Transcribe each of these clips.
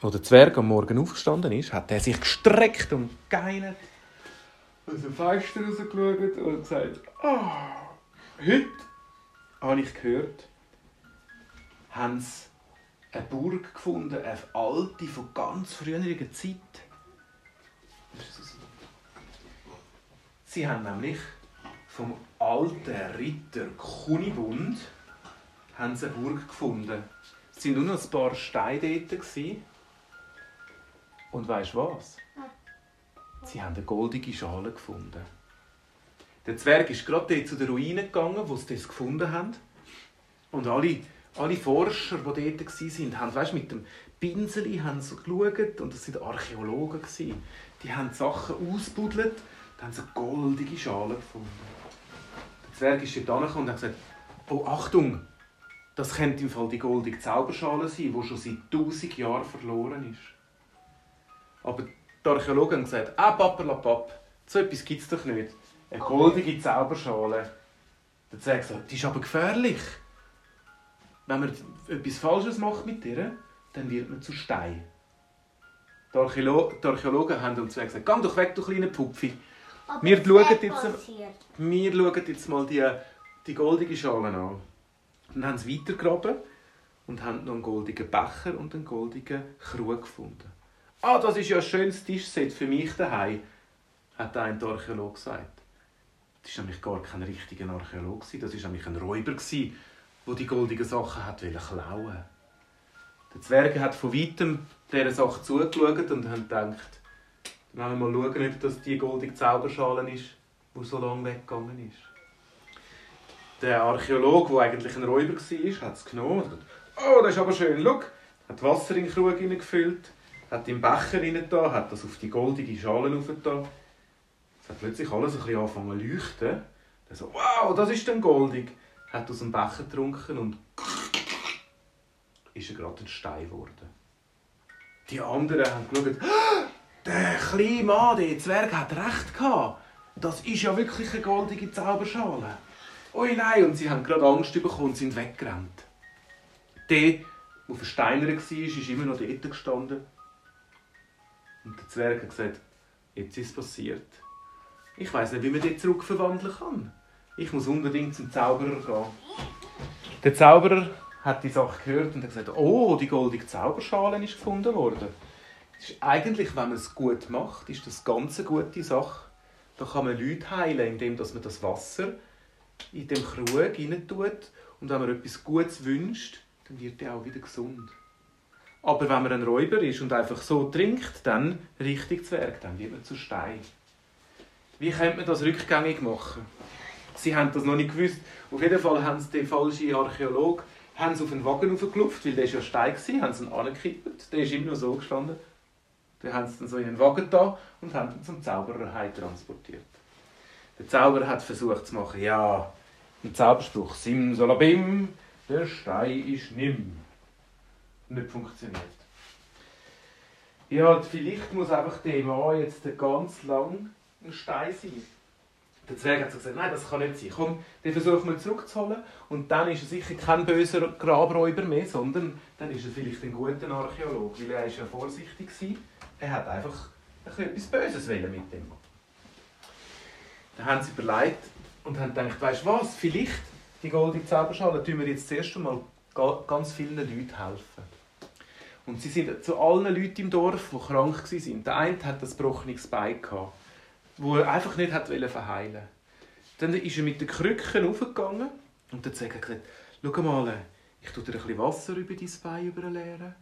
Als der Zwerg am Morgen aufgestanden ist, hat er sich gestreckt und geinert aus dem Fenster rausgeschaut und gesagt, ah, heute habe ich gehört, haben sie eine Burg gefunden, eine alte, von ganz früheriger Zeit. Sie haben nämlich vom alten Ritter Kunibund haben sie eine Burg gefunden. Es waren nur noch ein paar Steine dort. gewesen. Und weißt du was? Sie haben eine goldige Schale gefunden. Der Zwerg ist gerade dort zu den Ruinen gegangen, wo sie das gefunden haben. Und alle, alle Forscher, die dort waren, haben weißt, mit dem Pinsel haben so geschaut. Und das waren Archäologen. gewesen. Die haben Sachen ausbuddelt und haben so eine goldige Schale gefunden. Der Zwerg ist dort angekommen und hat gesagt, oh Achtung, das könnte im Fall die goldige Zauberschale sein, die schon seit tausend Jahren verloren ist. Aber die Archäologen haben gesagt, ah, papperlapapp, so etwas gibt es doch nicht. Eine goldige Zauberschale. Der Zwerg gesagt, die ist aber gefährlich. Wenn man etwas Falsches macht mit ihr, dann wird man zu Stein. Die, Archäolo die Archäologen haben Zwerg gesagt, geh doch weg, du kleiner Pupfi. Wir schauen jetzt-? Wir schauen jetzt mal die, die goldige Schale an. Dann haben sie weitergegraben und haben noch einen goldigen Becher und einen goldigen Krug gefunden. «Ah, das ist ja ein schönes Tischset für mich daheim», hat ein Archäologe gesagt. Das war nämlich gar kein richtiger Archäologe, das war nämlich ein Räuber, der die goldigen Sachen hat klauen Der Zwerg hat von weitem dieser Sache zugeschaut und hat gedacht, dann wollen wir mal schauen, ob das die goldige Zauberschale ist, die so lange weggegangen ist. Der Archäologe, der eigentlich ein Räuber war, hat es genommen und gesagt, «Oh, das ist aber schön, schau!» hat Wasser in den Krug hineingefüllt, hat den Becher da, hat das auf die goldige Schale aufgetan. Es hat plötzlich alles ein bisschen angefangen zu leuchten. Er so, «Wow, das ist dann goldig!» hat aus dem Becher getrunken und ist er gerade ein Stein geworden. Die anderen haben geschaut, der kleine Mann, der Zwerg, hat recht gehabt. Das ist ja wirklich eine goldige Zauberschale. Ui nein, und sie haben gerade Angst bekommen und sind weggerannt. Der, der versteinert war, ist immer noch dort gestanden. Und der Zwerg hat gesagt, jetzt ist es passiert. Ich weiß nicht, wie man den zurückverwandeln kann. Ich muss unbedingt zum Zauberer gehen. Der Zauberer hat die Sache gehört und hat gesagt, oh, die goldige Zauberschale ist gefunden worden. Ist eigentlich, wenn man es gut macht, ist das ganz eine gute Sache. Da kann man Leute heilen, indem man das Wasser in dem Krug rein tut und wenn man etwas Gutes wünscht, dann wird er auch wieder gesund. Aber wenn man ein Räuber ist und einfach so trinkt, dann richtig Zwerg, dann wird man zu Stein. Wie könnte man das rückgängig machen? Sie haben das noch nicht gewusst. Auf jeden Fall haben sie den falschen Archäolog haben sie auf den Wagen raufgelupft, weil der war ja Stein, war, haben sie ihn angekippt. Der ist immer noch so gestanden. Dann haben sie ihn so in den Wagen da und haben ihn zum Zauberer transportiert. Der Zauberer hat versucht zu machen, ja, ein Zauberspruch, Simsalabim, der Stein ist nimm. Nicht funktioniert. Ja, vielleicht muss einfach der Mann jetzt ganz lang ein Stein sein. Der Zwerg hat so gesagt, nein, das kann nicht sein. Komm, den versuchen wir zurückzuholen. Und dann ist er sicher kein böser Grabräuber mehr, sondern dann ist er vielleicht ein guter Archäologe, weil er ist ja vorsichtig war. Er hat einfach ein bisschen etwas Böses mit dem. Dann haben sie überlegt und haben gedacht, weißt du was, vielleicht die goldene Zauberschale tun wir jetzt zuerst einmal ga- ganz vielen Leuten helfen. Und sie sind zu allen Leuten im Dorf, die krank waren. Der eine hat ein gebrochenes Bein gehabt wo er einfach nicht hat verheilen. Dann ist er mit den Krücken aufgegangen und hat gesagt, schau mal, ich tue dir ein bisschen Wasser über dein Bein überleeren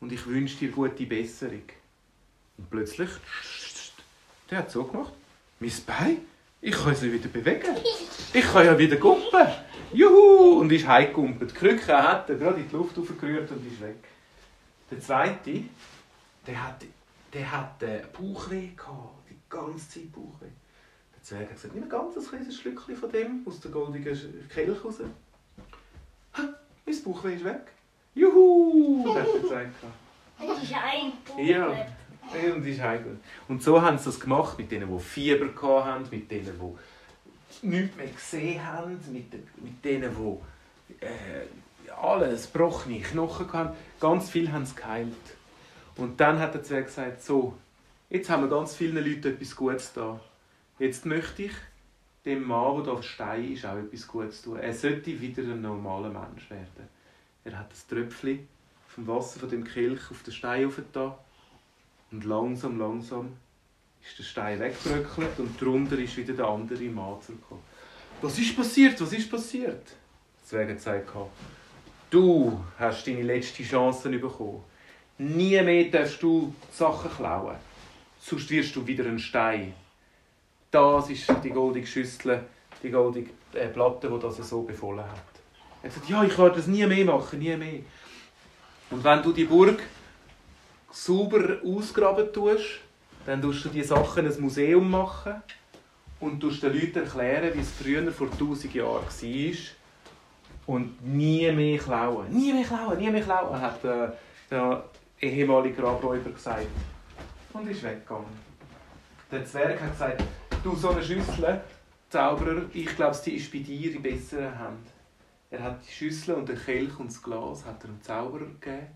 und ich wünsche dir gute Besserung. Und plötzlich, der hat so gemacht, mein Bein, ich kann es wieder bewegen. Ich kann ja wieder gumpen. Juhu! Und ist heimgegumpelt. Die Krücke hat er gerade in die Luft aufgerührt und ist weg. Der zweite, der hat, der hat äh, Bauchweh gehabt. Die ganze Zeit Bauchweh. Der Zwerg hat gesagt, nimm ein ganz kleines Schlückchen von dem aus der goldigen Kelch raus. Ha, mein Bauchweh ist weg. Juhu! hat der Zwerg gehabt. Das ist ein Buch. Ja. Und, ist heimgegangen. und so haben sie das gemacht mit denen, die Fieber hatten, mit denen, die nichts mehr gesehen haben, mit, mit denen, die äh, alles, gebrochene Knochen hatten. Ganz viel haben sie geheilt. Und dann hat der Zwerg gesagt, so, jetzt haben wir ganz vielen Leuten etwas Gutes da. Jetzt möchte ich dem Mann, der da auf Stein ist, auch etwas Gutes tun. Er sollte wieder ein normaler Mensch werden. Er hat das Tröpfchen vom Wasser von dem Kelch auf den Stein aufgetan und langsam, langsam ist der Stein weggebröckelt und darunter ist wieder der andere Mann zurückgekommen. Was ist passiert? Was ist passiert? Hat gesagt, du hast deine letzte Chance bekommen. Nie mehr darfst du Sachen klauen. Sonst wirst du wieder ein Stein. Das ist die goldige Schüssel, die goldige äh, Platte, die das so befohlen hat. Er hat gesagt, ja, ich werde das nie mehr machen, nie mehr. Und wenn du die Burg sauber ausgraben tust, dann tust du die Sachen ein Museum machen und tust den Leuten erklären, wie es früher vor tausend Jahren war. Und nie mehr klauen. Nie mehr klauen, nie mehr klauen, hat äh, der ehemalige Grabräuber gesagt. Und ist weggegangen. Der Zwerg hat gesagt, du, so eine Schüssel, Zauberer, ich glaube, die ist bei dir in besseren Händen. Er hat die Schüssel und den Kelch und das Glas hat er dem Zauberer gegeben.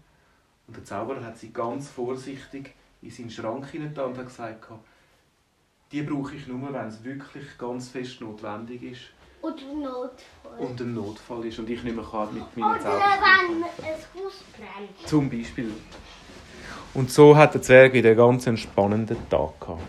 Und der Zauberer hat sie ganz vorsichtig in seinen Schrank hineingetan und hat gesagt, die brauche ich nur, wenn es wirklich ganz fest notwendig ist. Und ein Notfall. Und ein Notfall ist und ich nicht mehr kann mit meinen Oder wenn ein Haus brennt. Zum Beispiel. Und so hat der Zwerg wieder einen ganz entspannenden Tag gehabt.